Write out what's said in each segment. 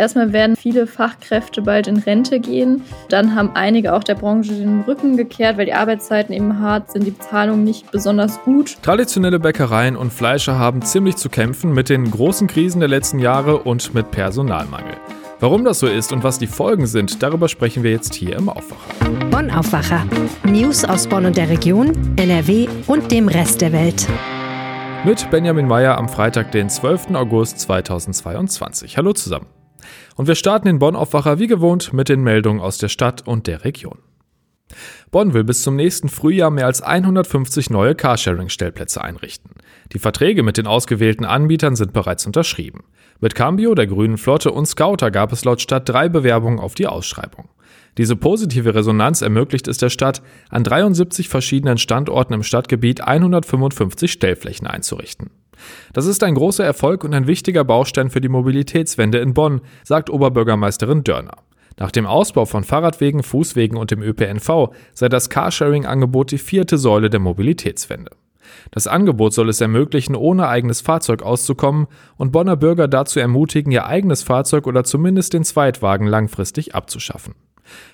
erstmal werden viele Fachkräfte bald in Rente gehen. Dann haben einige auch der Branche den Rücken gekehrt, weil die Arbeitszeiten eben hart sind, die Bezahlung nicht besonders gut. Traditionelle Bäckereien und Fleischer haben ziemlich zu kämpfen mit den großen Krisen der letzten Jahre und mit Personalmangel. Warum das so ist und was die Folgen sind, darüber sprechen wir jetzt hier im Aufwacher. Bonn Aufwacher. News aus Bonn und der Region, NRW und dem Rest der Welt. Mit Benjamin Meyer am Freitag, den 12. August 2022. Hallo zusammen. Und wir starten in Bonn Aufwacher wie gewohnt mit den Meldungen aus der Stadt und der Region. Bonn will bis zum nächsten Frühjahr mehr als 150 neue Carsharing-Stellplätze einrichten. Die Verträge mit den ausgewählten Anbietern sind bereits unterschrieben. Mit Cambio, der Grünen Flotte und Scouter gab es laut Stadt drei Bewerbungen auf die Ausschreibung. Diese positive Resonanz ermöglicht es der Stadt, an 73 verschiedenen Standorten im Stadtgebiet 155 Stellflächen einzurichten. Das ist ein großer Erfolg und ein wichtiger Baustein für die Mobilitätswende in Bonn, sagt Oberbürgermeisterin Dörner. Nach dem Ausbau von Fahrradwegen, Fußwegen und dem ÖPNV sei das Carsharing-Angebot die vierte Säule der Mobilitätswende. Das Angebot soll es ermöglichen, ohne eigenes Fahrzeug auszukommen und Bonner Bürger dazu ermutigen, ihr eigenes Fahrzeug oder zumindest den Zweitwagen langfristig abzuschaffen.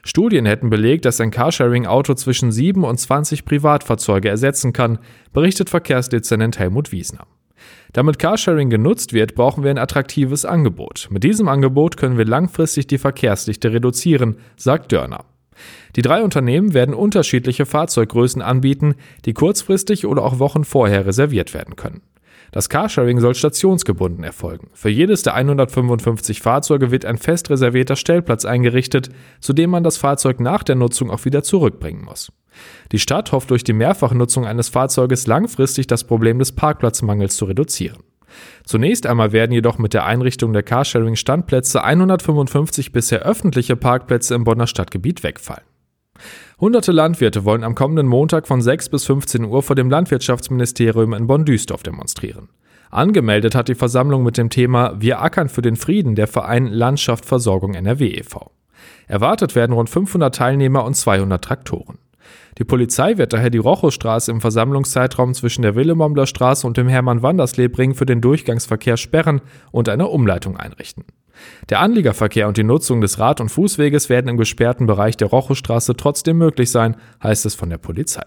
Studien hätten belegt, dass ein Carsharing-Auto zwischen 7 und 20 Privatfahrzeuge ersetzen kann, berichtet Verkehrsdezernent Helmut Wiesner. Damit Carsharing genutzt wird, brauchen wir ein attraktives Angebot. Mit diesem Angebot können wir langfristig die Verkehrsdichte reduzieren, sagt Dörner. Die drei Unternehmen werden unterschiedliche Fahrzeuggrößen anbieten, die kurzfristig oder auch Wochen vorher reserviert werden können. Das Carsharing soll stationsgebunden erfolgen. Für jedes der 155 Fahrzeuge wird ein fest reservierter Stellplatz eingerichtet, zu dem man das Fahrzeug nach der Nutzung auch wieder zurückbringen muss. Die Stadt hofft durch die Mehrfachnutzung eines Fahrzeuges langfristig das Problem des Parkplatzmangels zu reduzieren. Zunächst einmal werden jedoch mit der Einrichtung der Carsharing-Standplätze 155 bisher öffentliche Parkplätze im Bonner Stadtgebiet wegfallen. Hunderte Landwirte wollen am kommenden Montag von 6 bis 15 Uhr vor dem Landwirtschaftsministerium in Bonn-Düstorf demonstrieren. Angemeldet hat die Versammlung mit dem Thema Wir ackern für den Frieden der Verein Landschaft Versorgung NRW e.V. Erwartet werden rund 500 Teilnehmer und 200 Traktoren. Die Polizei wird daher die Rochostraße im Versammlungszeitraum zwischen der Wilhelmomler Straße und dem Hermann-Wanderslebring für den Durchgangsverkehr sperren und eine Umleitung einrichten. Der Anliegerverkehr und die Nutzung des Rad- und Fußweges werden im gesperrten Bereich der Rochostraße trotzdem möglich sein, heißt es von der Polizei.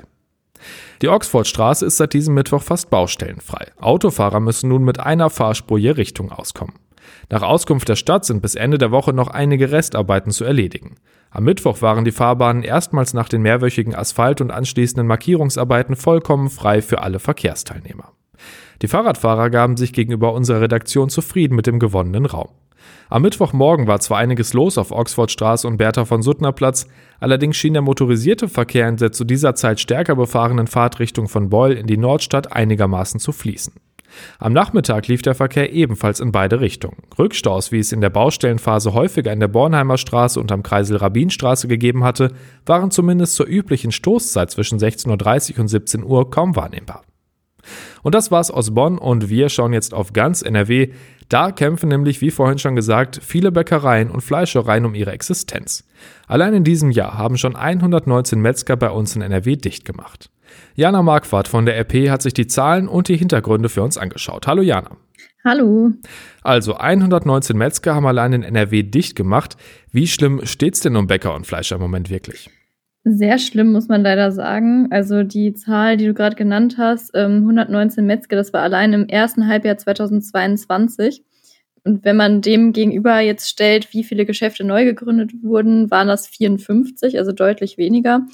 Die Oxfordstraße ist seit diesem Mittwoch fast baustellenfrei. Autofahrer müssen nun mit einer Fahrspur je Richtung auskommen. Nach Auskunft der Stadt sind bis Ende der Woche noch einige Restarbeiten zu erledigen. Am Mittwoch waren die Fahrbahnen erstmals nach den mehrwöchigen Asphalt- und anschließenden Markierungsarbeiten vollkommen frei für alle Verkehrsteilnehmer. Die Fahrradfahrer gaben sich gegenüber unserer Redaktion zufrieden mit dem gewonnenen Raum. Am Mittwochmorgen war zwar einiges los auf Oxfordstraße und Bertha von Suttner Platz, allerdings schien der motorisierte Verkehr in der zu dieser Zeit stärker befahrenen Fahrtrichtung von Beul in die Nordstadt einigermaßen zu fließen. Am Nachmittag lief der Verkehr ebenfalls in beide Richtungen. Rückstaus, wie es in der Baustellenphase häufiger in der Bornheimer Straße und am Kreisel Rabinstraße gegeben hatte, waren zumindest zur üblichen Stoßzeit zwischen 16.30 Uhr und 17 Uhr kaum wahrnehmbar. Und das war's aus Bonn und wir schauen jetzt auf ganz NRW. Da kämpfen nämlich, wie vorhin schon gesagt, viele Bäckereien und Fleischereien um ihre Existenz. Allein in diesem Jahr haben schon 119 Metzger bei uns in NRW dicht gemacht. Jana Marquardt von der RP hat sich die Zahlen und die Hintergründe für uns angeschaut. Hallo Jana. Hallo. Also 119 Metzger haben allein in NRW dicht gemacht. Wie schlimm steht's denn um Bäcker und Fleischer im Moment wirklich? Sehr schlimm, muss man leider sagen. Also die Zahl, die du gerade genannt hast, 119 ähm, Metzger, das war allein im ersten Halbjahr 2022. Und wenn man dem gegenüber jetzt stellt, wie viele Geschäfte neu gegründet wurden, waren das 54, also deutlich weniger.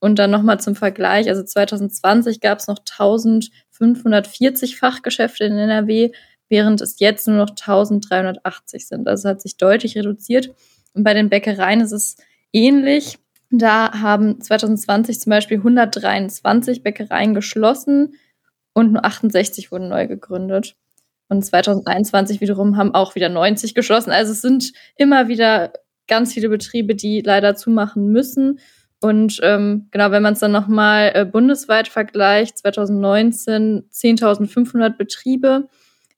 Und dann nochmal zum Vergleich, also 2020 gab es noch 1540 Fachgeschäfte in NRW, während es jetzt nur noch 1380 sind. Also es hat sich deutlich reduziert. Und bei den Bäckereien ist es ähnlich. Da haben 2020 zum Beispiel 123 Bäckereien geschlossen und nur 68 wurden neu gegründet. Und 2021 wiederum haben auch wieder 90 geschlossen. Also es sind immer wieder ganz viele Betriebe, die leider zumachen müssen. Und ähm, genau, wenn man es dann nochmal äh, bundesweit vergleicht, 2019 10.500 Betriebe,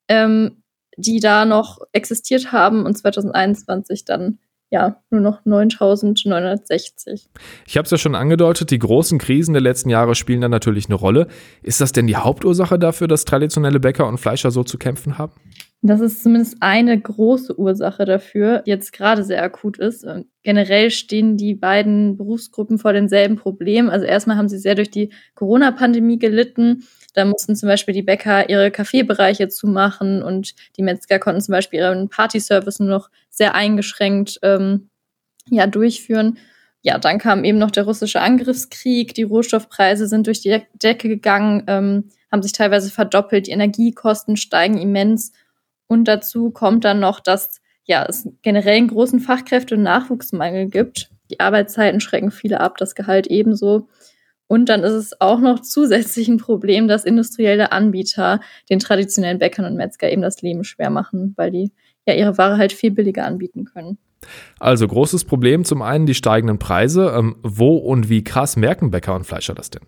ähm, die da noch existiert haben und 2021 dann ja nur noch 9.960. Ich habe es ja schon angedeutet, die großen Krisen der letzten Jahre spielen da natürlich eine Rolle. Ist das denn die Hauptursache dafür, dass traditionelle Bäcker und Fleischer so zu kämpfen haben? Das ist zumindest eine große Ursache dafür, die jetzt gerade sehr akut ist. Generell stehen die beiden Berufsgruppen vor denselben Problemen. Also erstmal haben sie sehr durch die Corona-Pandemie gelitten. Da mussten zum Beispiel die Bäcker ihre Kaffeebereiche zumachen und die Metzger konnten zum Beispiel ihren Partyservice nur noch sehr eingeschränkt ähm, ja, durchführen. Ja, dann kam eben noch der russische Angriffskrieg, die Rohstoffpreise sind durch die Decke gegangen, ähm, haben sich teilweise verdoppelt, die Energiekosten steigen immens und dazu kommt dann noch, dass ja, es generell einen großen Fachkräfte- und Nachwuchsmangel gibt. Die Arbeitszeiten schrecken viele ab, das Gehalt ebenso. Und dann ist es auch noch zusätzlich ein Problem, dass industrielle Anbieter den traditionellen Bäckern und Metzger eben das Leben schwer machen, weil die ja ihre Ware halt viel billiger anbieten können. Also großes Problem, zum einen die steigenden Preise. Ähm, wo und wie krass merken Bäcker und Fleischer das denn?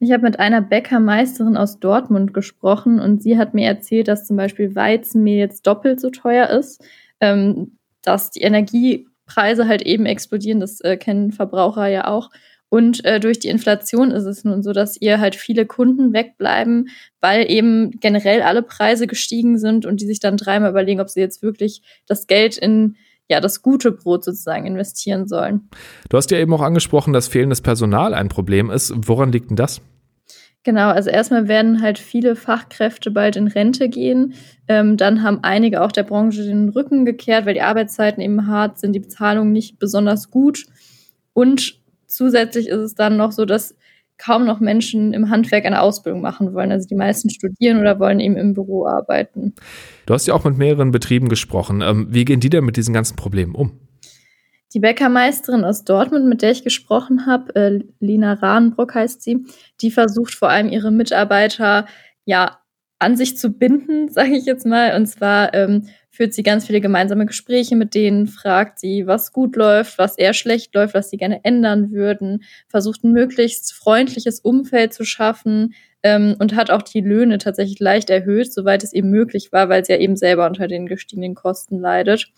Ich habe mit einer Bäckermeisterin aus Dortmund gesprochen und sie hat mir erzählt, dass zum Beispiel Weizenmehl jetzt doppelt so teuer ist, ähm, dass die Energiepreise halt eben explodieren, das äh, kennen Verbraucher ja auch. Und äh, durch die Inflation ist es nun so, dass ihr halt viele Kunden wegbleiben, weil eben generell alle Preise gestiegen sind und die sich dann dreimal überlegen, ob sie jetzt wirklich das Geld in ja, das gute Brot sozusagen investieren sollen. Du hast ja eben auch angesprochen, dass fehlendes Personal ein Problem ist. Woran liegt denn das? Genau, also erstmal werden halt viele Fachkräfte bald in Rente gehen. Ähm, dann haben einige auch der Branche den Rücken gekehrt, weil die Arbeitszeiten eben hart sind, die Bezahlung nicht besonders gut. Und zusätzlich ist es dann noch so, dass kaum noch Menschen im Handwerk eine Ausbildung machen wollen. Also die meisten studieren oder wollen eben im Büro arbeiten. Du hast ja auch mit mehreren Betrieben gesprochen. Ähm, wie gehen die denn mit diesen ganzen Problemen um? Die Bäckermeisterin aus Dortmund, mit der ich gesprochen habe, äh, Lina Rahnbrock heißt sie, die versucht vor allem ihre Mitarbeiter ja an sich zu binden, sage ich jetzt mal. Und zwar ähm, führt sie ganz viele gemeinsame Gespräche mit denen, fragt sie, was gut läuft, was eher schlecht läuft, was sie gerne ändern würden, versucht ein möglichst freundliches Umfeld zu schaffen ähm, und hat auch die Löhne tatsächlich leicht erhöht, soweit es eben möglich war, weil sie ja eben selber unter den gestiegenen Kosten leidet.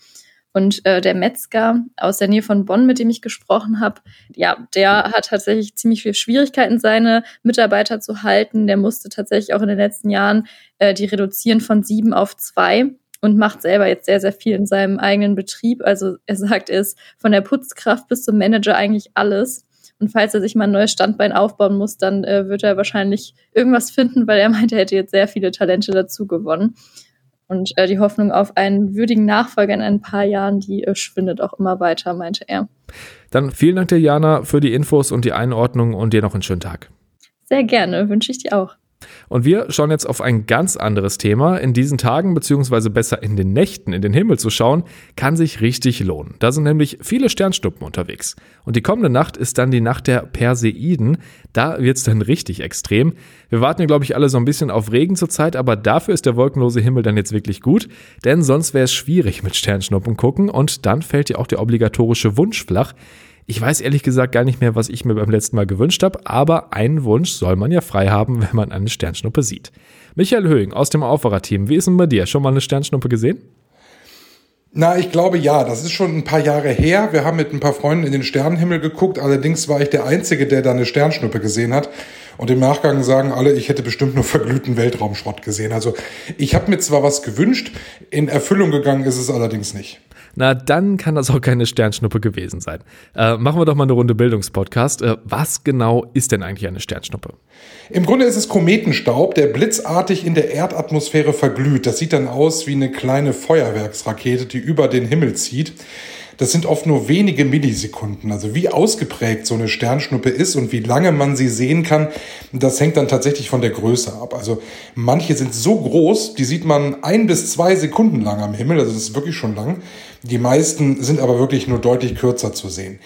Und äh, der Metzger aus der Nähe von Bonn, mit dem ich gesprochen habe, ja, der hat tatsächlich ziemlich viele Schwierigkeiten, seine Mitarbeiter zu halten. Der musste tatsächlich auch in den letzten Jahren äh, die reduzieren von sieben auf zwei und macht selber jetzt sehr, sehr viel in seinem eigenen Betrieb. Also er sagt, er ist von der Putzkraft bis zum Manager eigentlich alles. Und falls er sich mal ein neues Standbein aufbauen muss, dann äh, wird er wahrscheinlich irgendwas finden, weil er meint, er hätte jetzt sehr viele Talente dazu gewonnen. Und äh, die Hoffnung auf einen würdigen Nachfolger in ein paar Jahren, die äh, schwindet auch immer weiter, meinte er. Dann vielen Dank dir, Jana, für die Infos und die Einordnung und dir noch einen schönen Tag. Sehr gerne, wünsche ich dir auch. Und wir schauen jetzt auf ein ganz anderes Thema. In diesen Tagen, beziehungsweise besser in den Nächten in den Himmel zu schauen, kann sich richtig lohnen. Da sind nämlich viele Sternschnuppen unterwegs. Und die kommende Nacht ist dann die Nacht der Perseiden. Da wird es dann richtig extrem. Wir warten ja, glaube ich, alle so ein bisschen auf Regen zurzeit, aber dafür ist der wolkenlose Himmel dann jetzt wirklich gut. Denn sonst wäre es schwierig mit Sternschnuppen gucken und dann fällt ja auch der obligatorische Wunsch flach. Ich weiß ehrlich gesagt gar nicht mehr, was ich mir beim letzten Mal gewünscht habe, aber einen Wunsch soll man ja frei haben, wenn man eine Sternschnuppe sieht. Michael Höhing aus dem Aufwacherteam, wie ist denn bei dir? Schon mal eine Sternschnuppe gesehen? Na, ich glaube ja. Das ist schon ein paar Jahre her. Wir haben mit ein paar Freunden in den Sternenhimmel geguckt. Allerdings war ich der Einzige, der da eine Sternschnuppe gesehen hat. Und im Nachgang sagen alle, ich hätte bestimmt nur verglühten Weltraumschrott gesehen. Also ich habe mir zwar was gewünscht, in Erfüllung gegangen ist es allerdings nicht na dann kann das auch keine Sternschnuppe gewesen sein. Äh, machen wir doch mal eine Runde Bildungspodcast. Äh, was genau ist denn eigentlich eine Sternschnuppe? Im Grunde ist es Kometenstaub, der blitzartig in der Erdatmosphäre verglüht. Das sieht dann aus wie eine kleine Feuerwerksrakete, die über den Himmel zieht. Das sind oft nur wenige Millisekunden. Also wie ausgeprägt so eine Sternschnuppe ist und wie lange man sie sehen kann, das hängt dann tatsächlich von der Größe ab. Also manche sind so groß, die sieht man ein bis zwei Sekunden lang am Himmel. Also das ist wirklich schon lang. Die meisten sind aber wirklich nur deutlich kürzer zu sehen.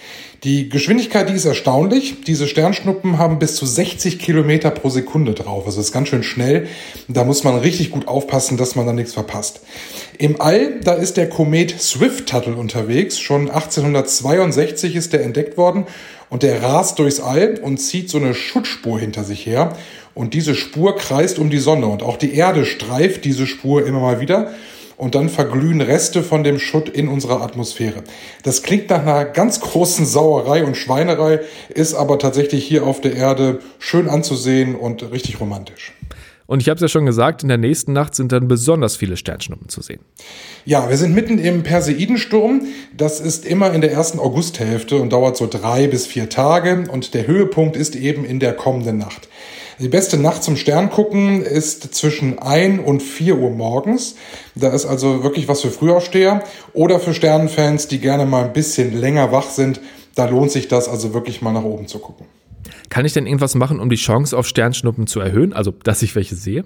Die Geschwindigkeit, die ist erstaunlich. Diese Sternschnuppen haben bis zu 60 Kilometer pro Sekunde drauf. Also ist ganz schön schnell. Da muss man richtig gut aufpassen, dass man da nichts verpasst. Im All, da ist der Komet Swift-Tuttle unterwegs. Schon 1862 ist der entdeckt worden und der rast durchs All und zieht so eine Schutzspur hinter sich her. Und diese Spur kreist um die Sonne und auch die Erde streift diese Spur immer mal wieder und dann verglühen Reste von dem Schutt in unserer Atmosphäre. Das klingt nach einer ganz großen Sauerei und Schweinerei, ist aber tatsächlich hier auf der Erde schön anzusehen und richtig romantisch. Und ich habe es ja schon gesagt, in der nächsten Nacht sind dann besonders viele Sternschnuppen zu sehen. Ja, wir sind mitten im Perseidensturm. Das ist immer in der ersten Augusthälfte und dauert so drei bis vier Tage. Und der Höhepunkt ist eben in der kommenden Nacht. Die beste Nacht zum Sterngucken ist zwischen 1 und 4 Uhr morgens. Da ist also wirklich was für Frühaufsteher oder für Sternenfans, die gerne mal ein bisschen länger wach sind. Da lohnt sich das also wirklich mal nach oben zu gucken. Kann ich denn irgendwas machen, um die Chance auf Sternschnuppen zu erhöhen? Also, dass ich welche sehe?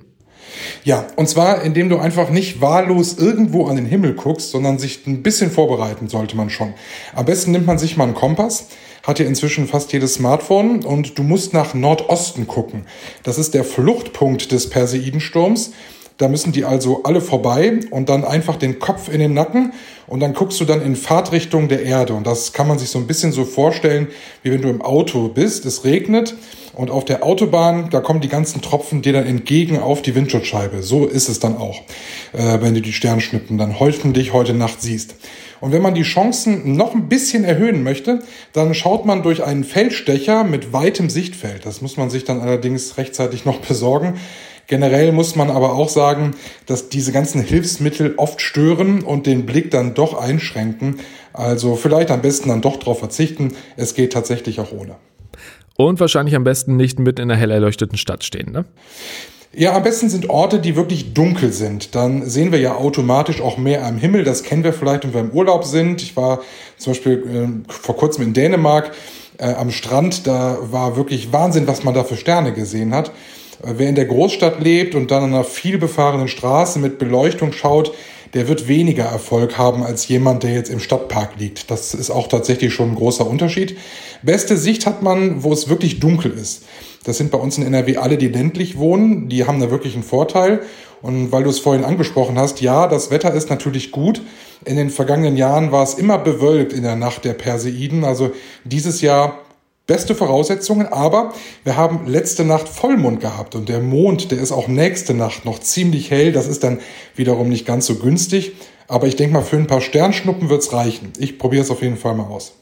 Ja, und zwar indem du einfach nicht wahllos irgendwo an den Himmel guckst, sondern sich ein bisschen vorbereiten sollte man schon. Am besten nimmt man sich mal einen Kompass, hat ja inzwischen fast jedes Smartphone und du musst nach Nordosten gucken. Das ist der Fluchtpunkt des Perseidensturms. Da müssen die also alle vorbei und dann einfach den Kopf in den Nacken und dann guckst du dann in Fahrtrichtung der Erde. Und das kann man sich so ein bisschen so vorstellen, wie wenn du im Auto bist, es regnet und auf der Autobahn, da kommen die ganzen Tropfen dir dann entgegen auf die Windschutzscheibe. So ist es dann auch, äh, wenn du die Sternschnuppen dann hoffentlich heute Nacht siehst. Und wenn man die Chancen noch ein bisschen erhöhen möchte, dann schaut man durch einen Feldstecher mit weitem Sichtfeld. Das muss man sich dann allerdings rechtzeitig noch besorgen. Generell muss man aber auch sagen, dass diese ganzen Hilfsmittel oft stören und den Blick dann doch einschränken. Also vielleicht am besten dann doch darauf verzichten. Es geht tatsächlich auch ohne. Und wahrscheinlich am besten nicht mit in einer hell erleuchteten Stadt stehen, ne? Ja, am besten sind Orte, die wirklich dunkel sind. Dann sehen wir ja automatisch auch mehr am Himmel. Das kennen wir vielleicht, wenn wir im Urlaub sind. Ich war zum Beispiel äh, vor kurzem in Dänemark äh, am Strand. Da war wirklich Wahnsinn, was man da für Sterne gesehen hat. Äh, wer in der Großstadt lebt und dann an einer vielbefahrenen Straße mit Beleuchtung schaut, der wird weniger Erfolg haben als jemand, der jetzt im Stadtpark liegt. Das ist auch tatsächlich schon ein großer Unterschied. Beste Sicht hat man, wo es wirklich dunkel ist. Das sind bei uns in NRW alle, die ländlich wohnen. Die haben da wirklich einen Vorteil. Und weil du es vorhin angesprochen hast, ja, das Wetter ist natürlich gut. In den vergangenen Jahren war es immer bewölkt in der Nacht der Perseiden. Also dieses Jahr beste Voraussetzungen, aber wir haben letzte Nacht Vollmond gehabt und der Mond, der ist auch nächste Nacht noch ziemlich hell. Das ist dann wiederum nicht ganz so günstig, aber ich denke mal, für ein paar Sternschnuppen wird's reichen. Ich probiere es auf jeden Fall mal aus.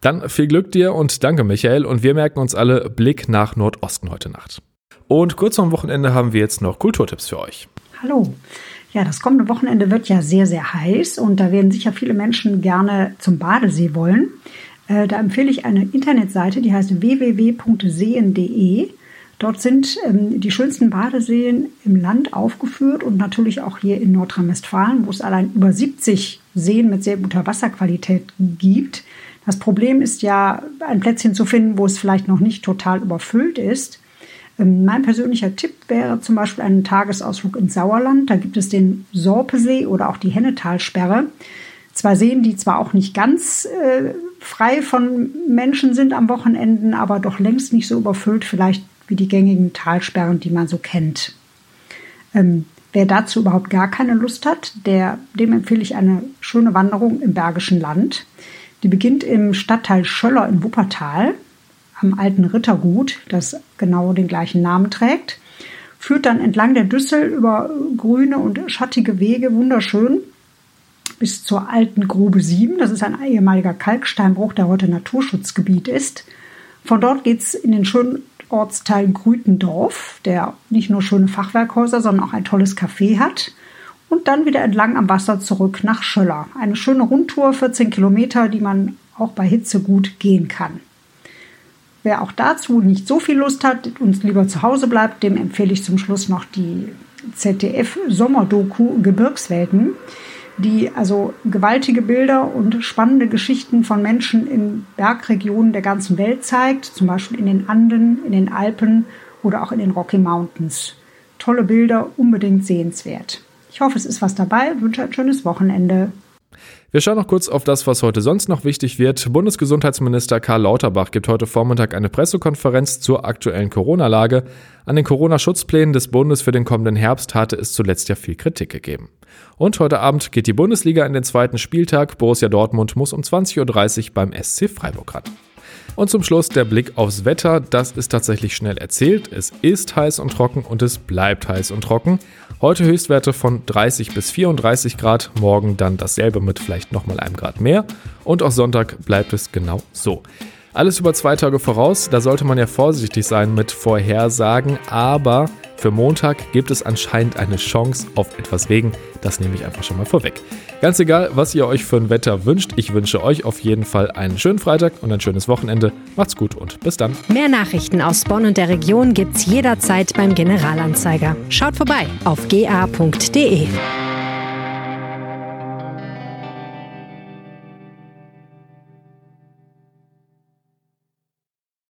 Dann viel Glück dir und danke Michael und wir merken uns alle Blick nach Nordosten heute Nacht. Und kurz vor dem Wochenende haben wir jetzt noch Kulturtipps für euch. Hallo. Ja, das kommende Wochenende wird ja sehr, sehr heiß und da werden sicher viele Menschen gerne zum Badesee wollen. Äh, da empfehle ich eine Internetseite, die heißt www.seen.de. Dort sind ähm, die schönsten Badeseen im Land aufgeführt und natürlich auch hier in Nordrhein-Westfalen, wo es allein über 70 Seen mit sehr guter Wasserqualität gibt. Das Problem ist ja, ein Plätzchen zu finden, wo es vielleicht noch nicht total überfüllt ist. Ähm, mein persönlicher Tipp wäre zum Beispiel ein Tagesausflug ins Sauerland. Da gibt es den Sorpesee oder auch die Hennetalsperre. Zwei Seen, die zwar auch nicht ganz äh, frei von Menschen sind am Wochenenden, aber doch längst nicht so überfüllt vielleicht wie die gängigen Talsperren, die man so kennt. Ähm, wer dazu überhaupt gar keine Lust hat, der, dem empfehle ich eine schöne Wanderung im Bergischen Land. Die beginnt im Stadtteil Schöller in Wuppertal am alten Rittergut, das genau den gleichen Namen trägt, führt dann entlang der Düssel über grüne und schattige Wege wunderschön bis zur alten Grube 7. Das ist ein ehemaliger Kalksteinbruch, der heute Naturschutzgebiet ist. Von dort geht es in den schönen Ortsteil Grütendorf, der nicht nur schöne Fachwerkhäuser, sondern auch ein tolles Café hat. Und dann wieder entlang am Wasser zurück nach Schöller. Eine schöne Rundtour, 14 Kilometer, die man auch bei Hitze gut gehen kann. Wer auch dazu nicht so viel Lust hat und lieber zu Hause bleibt, dem empfehle ich zum Schluss noch die ZDF-Sommerdoku Gebirgswelten die also gewaltige Bilder und spannende Geschichten von Menschen in Bergregionen der ganzen Welt zeigt, zum Beispiel in den Anden, in den Alpen oder auch in den Rocky Mountains. Tolle Bilder, unbedingt sehenswert. Ich hoffe, es ist was dabei, wünsche ein schönes Wochenende. Wir schauen noch kurz auf das, was heute sonst noch wichtig wird. Bundesgesundheitsminister Karl Lauterbach gibt heute Vormittag eine Pressekonferenz zur aktuellen Corona-Lage. An den Corona-Schutzplänen des Bundes für den kommenden Herbst hatte es zuletzt ja viel Kritik gegeben. Und heute Abend geht die Bundesliga in den zweiten Spieltag. Borussia Dortmund muss um 20.30 Uhr beim SC Freiburg ran. Und zum Schluss der Blick aufs Wetter. Das ist tatsächlich schnell erzählt. Es ist heiß und trocken und es bleibt heiß und trocken. Heute Höchstwerte von 30 bis 34 Grad, morgen dann dasselbe mit vielleicht nochmal einem Grad mehr. Und auch Sonntag bleibt es genau so. Alles über zwei Tage voraus, da sollte man ja vorsichtig sein mit Vorhersagen, aber für Montag gibt es anscheinend eine Chance auf etwas Regen. Das nehme ich einfach schon mal vorweg. Ganz egal, was ihr euch für ein Wetter wünscht, ich wünsche euch auf jeden Fall einen schönen Freitag und ein schönes Wochenende. Macht's gut und bis dann. Mehr Nachrichten aus Bonn und der Region gibt's jederzeit beim Generalanzeiger. Schaut vorbei auf ga.de.